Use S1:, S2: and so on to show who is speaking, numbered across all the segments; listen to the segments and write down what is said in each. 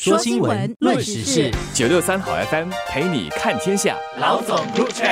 S1: 说新闻，论时事，
S2: 九六三好 FM 陪你看天下。
S1: 老总入场。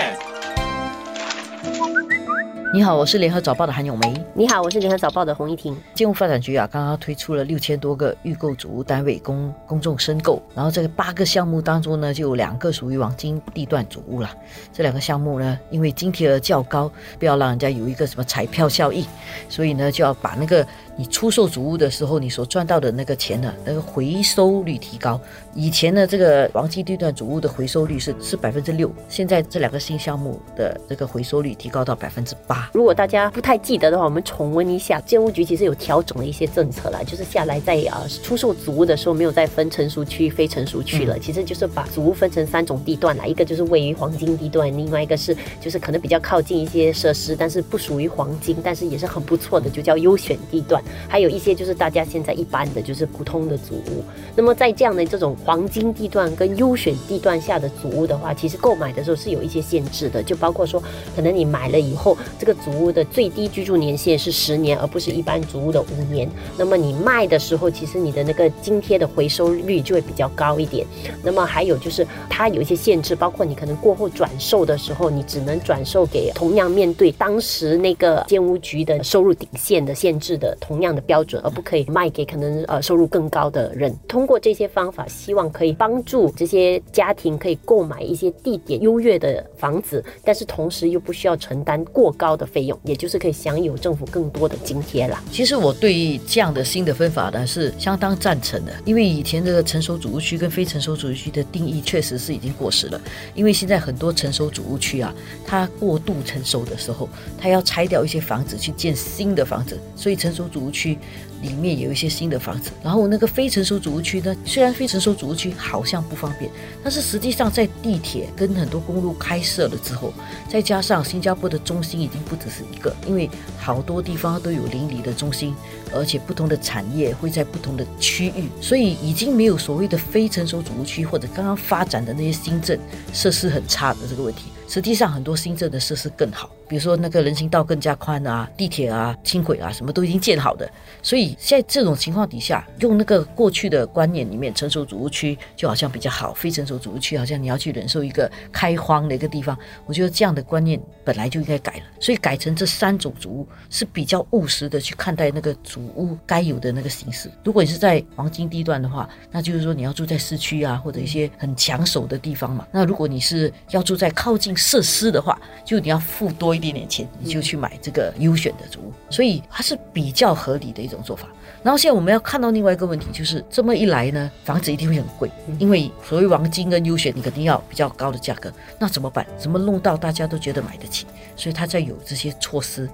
S3: 你好，我是联合早报的韩永梅。
S4: 你好，我是联合早报的洪一婷。
S3: 建筑发展局啊，刚刚推出了六千多个预购主屋单位供公众申购，然后这个八个项目当中呢，就有两个属于黄金地段主屋了。这两个项目呢，因为津贴额较高，不要让人家有一个什么彩票效应，所以呢，就要把那个你出售主屋的时候你所赚到的那个钱呢，那个回收率提高。以前呢，这个黄金地段主屋的回收率是是百分之六，现在这两个新项目的这个回收率提高到百分之八。
S4: 如果大家不太记得的话，我们重温一下，建屋局其实有调整了一些政策啦，就是下来在啊出售主屋的时候，没有再分成熟区、非成熟区了，其实就是把主屋分成三种地段啦，一个就是位于黄金地段，另外一个是就是可能比较靠近一些设施，但是不属于黄金，但是也是很不错的，就叫优选地段，还有一些就是大家现在一般的就是普通的祖屋。那么在这样的这种黄金地段跟优选地段下的祖屋的话，其实购买的时候是有一些限制的，就包括说可能你买了以后这个。祖屋的最低居住年限是十年，而不是一般祖屋的五年。那么你卖的时候，其实你的那个津贴的回收率就会比较高一点。那么还有就是它有一些限制，包括你可能过后转售的时候，你只能转售给同样面对当时那个建屋局的收入顶线的限制的同同样的标准，而不可以卖给可能呃收入更高的人。通过这些方法，希望可以帮助这些家庭可以购买一些地点优越的房子，但是同时又不需要承担过高的。费用，也就是可以享有政府更多的津贴啦。
S3: 其实我对这样的新的分法呢是相当赞成的，因为以前这个成熟主屋区跟非成熟主屋区的定义确实是已经过时了。因为现在很多成熟主屋区啊，它过度成熟的时候，它要拆掉一些房子去建新的房子，所以成熟主屋区。里面有一些新的房子，然后那个非成熟主屋区呢，虽然非成熟主屋区好像不方便，但是实际上在地铁跟很多公路开设了之后，再加上新加坡的中心已经不只是一个，因为好多地方都有邻里的中心，而且不同的产业会在不同的区域，所以已经没有所谓的非成熟主屋区或者刚刚发展的那些新镇设施很差的这个问题。实际上很多新镇的设施更好。比如说那个人行道更加宽啊，地铁啊、轻轨啊，什么都已经建好的。所以在这种情况底下，用那个过去的观念里面，成熟主屋区就好像比较好，非成熟主屋区好像你要去忍受一个开荒的一个地方。我觉得这样的观念本来就应该改了。所以改成这三种主屋是比较务实的去看待那个主屋该有的那个形式。如果你是在黄金地段的话，那就是说你要住在市区啊，或者一些很抢手的地方嘛。那如果你是要住在靠近设施的话，就你要付多。一点点钱你就去买这个优选的租屋，所以它是比较合理的一种做法。然后现在我们要看到另外一个问题，就是这么一来呢，房子一定会很贵，因为所谓黄金跟优选，你肯定要比较高的价格。那怎么办？怎么弄到大家都觉得买得起？所以他在有这些措施，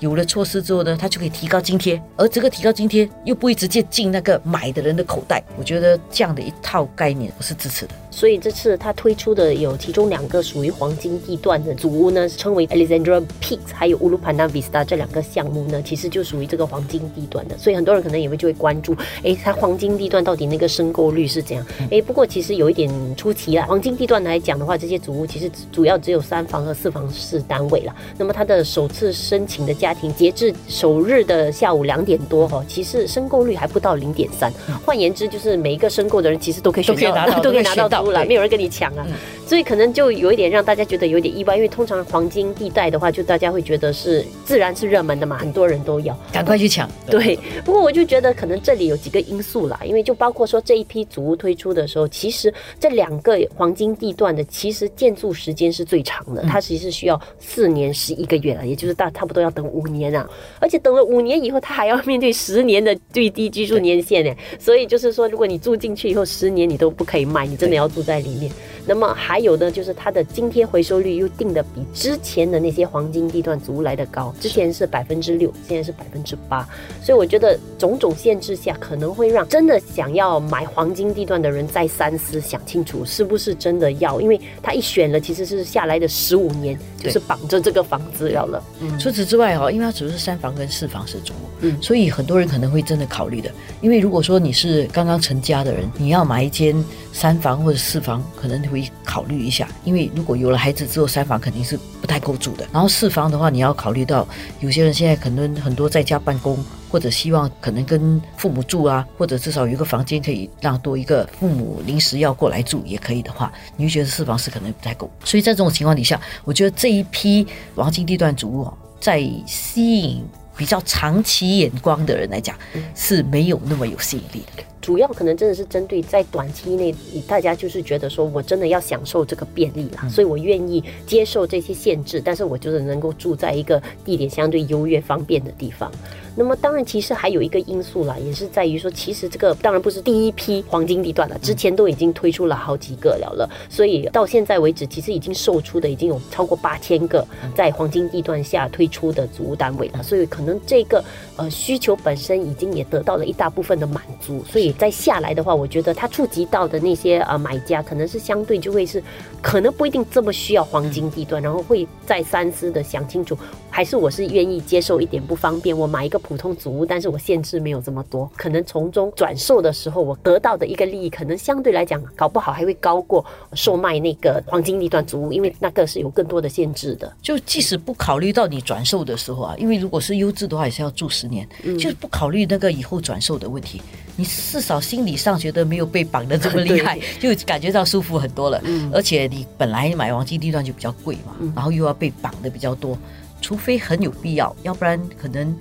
S3: 有了措施之后呢，他就可以提高津贴，而这个提高津贴又不会直接进那个买的人的口袋。我觉得这样的一套概念我是支持的。
S4: 所以这次他推出的有其中两个属于黄金地段的祖屋呢，称为 Alexandra Peaks，还有 Ulu Pandan Vista 这两个项目呢，其实就属于这个黄金地段的。所以很多人可能也会就会关注，哎，它黄金地段到底那个申购率是怎样？哎，不过其实有一点出奇啦。黄金地段来讲的话，这些祖屋其实主要只有三房和四房式单位啦。那么它的首次申请的家庭，截至首日的下午两点多哈，其实申购率还不到零点三。换言之，就是每一个申购的人其实都可以选到，都可以拿到。没有人跟你抢啊，所以可能就有一点让大家觉得有点意外，因为通常黄金地带的话，就大家会觉得是自然是热门的嘛，很多人都要。
S3: 赶快去抢。
S4: 对，不过我就觉得可能这里有几个因素啦，因为就包括说这一批祖屋推出的时候，其实这两个黄金地段的其实建筑时间是最长的，它其实是需要四年十一个月了，也就是大差不多要等五年啊，而且等了五年以后，它还要面对十年的最低居住年限呢，所以就是说，如果你住进去以后十年你都不可以卖，你真的要。住在里面，那么还有呢，就是它的津贴回收率又定的比之前的那些黄金地段租来的高，之前是百分之六，现在是百分之八，所以我觉得种种限制下，可能会让真的想要买黄金地段的人再三思，想清楚是不是真的要，因为他一选了，其实是下来的十五年就是绑着这个房子要了。
S3: 除此之外哈，因为它只是三房跟四房是租。嗯，所以很多人可能会真的考虑的。因为如果说你是刚刚成家的人，你要买一间三房或者四房，可能会考虑一下。因为如果有了孩子之后，三房肯定是不太够住的。然后四房的话，你要考虑到有些人现在可能很多在家办公。或者希望可能跟父母住啊，或者至少有一个房间可以让多一个父母临时要过来住也可以的话，你会觉得四房是可能不太够。所以在这种情况底下，我觉得这一批黄金地段主屋在吸引比较长期眼光的人来讲是没有那么有吸引力的。
S4: 主要可能真的是针对在短期内，大家就是觉得说我真的要享受这个便利啦，所以我愿意接受这些限制，但是我就是能够住在一个地点相对优越、方便的地方。那么当然，其实还有一个因素啦，也是在于说，其实这个当然不是第一批黄金地段了，之前都已经推出了好几个了了，所以到现在为止，其实已经售出的已经有超过八千个在黄金地段下推出的组屋单位了，所以可能可能这个呃需求本身已经也得到了一大部分的满足，所以再下来的话，我觉得它触及到的那些呃买家，可能是相对就会是可能不一定这么需要黄金地段，然后会再三思的想清楚，还是我是愿意接受一点不方便，我买一个。普通祖屋，但是我限制没有这么多，可能从中转售的时候，我得到的一个利益，可能相对来讲，搞不好还会高过售卖那个黄金地段祖屋，因为那个是有更多的限制的。
S3: 就即使不考虑到你转售的时候啊，因为如果是优质的话，也是要住十年，就是不考虑那个以后转售的问题，你至少心理上觉得没有被绑的这么厉害，就感觉到舒服很多了。而且你本来买黄金地段就比较贵嘛，然后又要被绑的比较多，除非很有必要，要不然可能。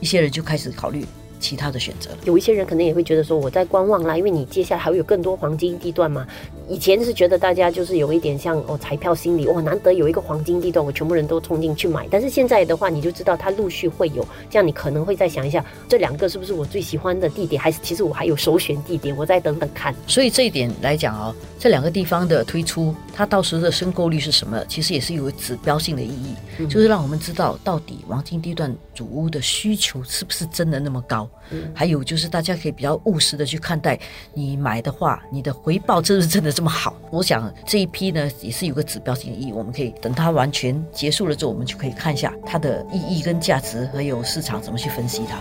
S3: 一些人就开始考虑。其他的选择，
S4: 有一些人可能也会觉得说我在观望啦，因为你接下来还会有更多黄金地段嘛。以前是觉得大家就是有一点像哦彩票心理，哇难得有一个黄金地段，我全部人都冲进去买。但是现在的话，你就知道它陆续会有，这样你可能会再想一下，这两个是不是我最喜欢的地点，还是其实我还有首选地点，我再等等看。
S3: 所以这一点来讲哦，这两个地方的推出，它到时候的申购率是什么，其实也是有指标性的意义，就是让我们知道到底黄金地段主屋的需求是不是真的那么高。还有就是，大家可以比较务实的去看待，你买的话，你的回报真是真的这么好？我想这一批呢，也是有个指标性意义。我们可以等它完全结束了之后，我们就可以看一下它的意义跟价值，还有市场怎么去分析它。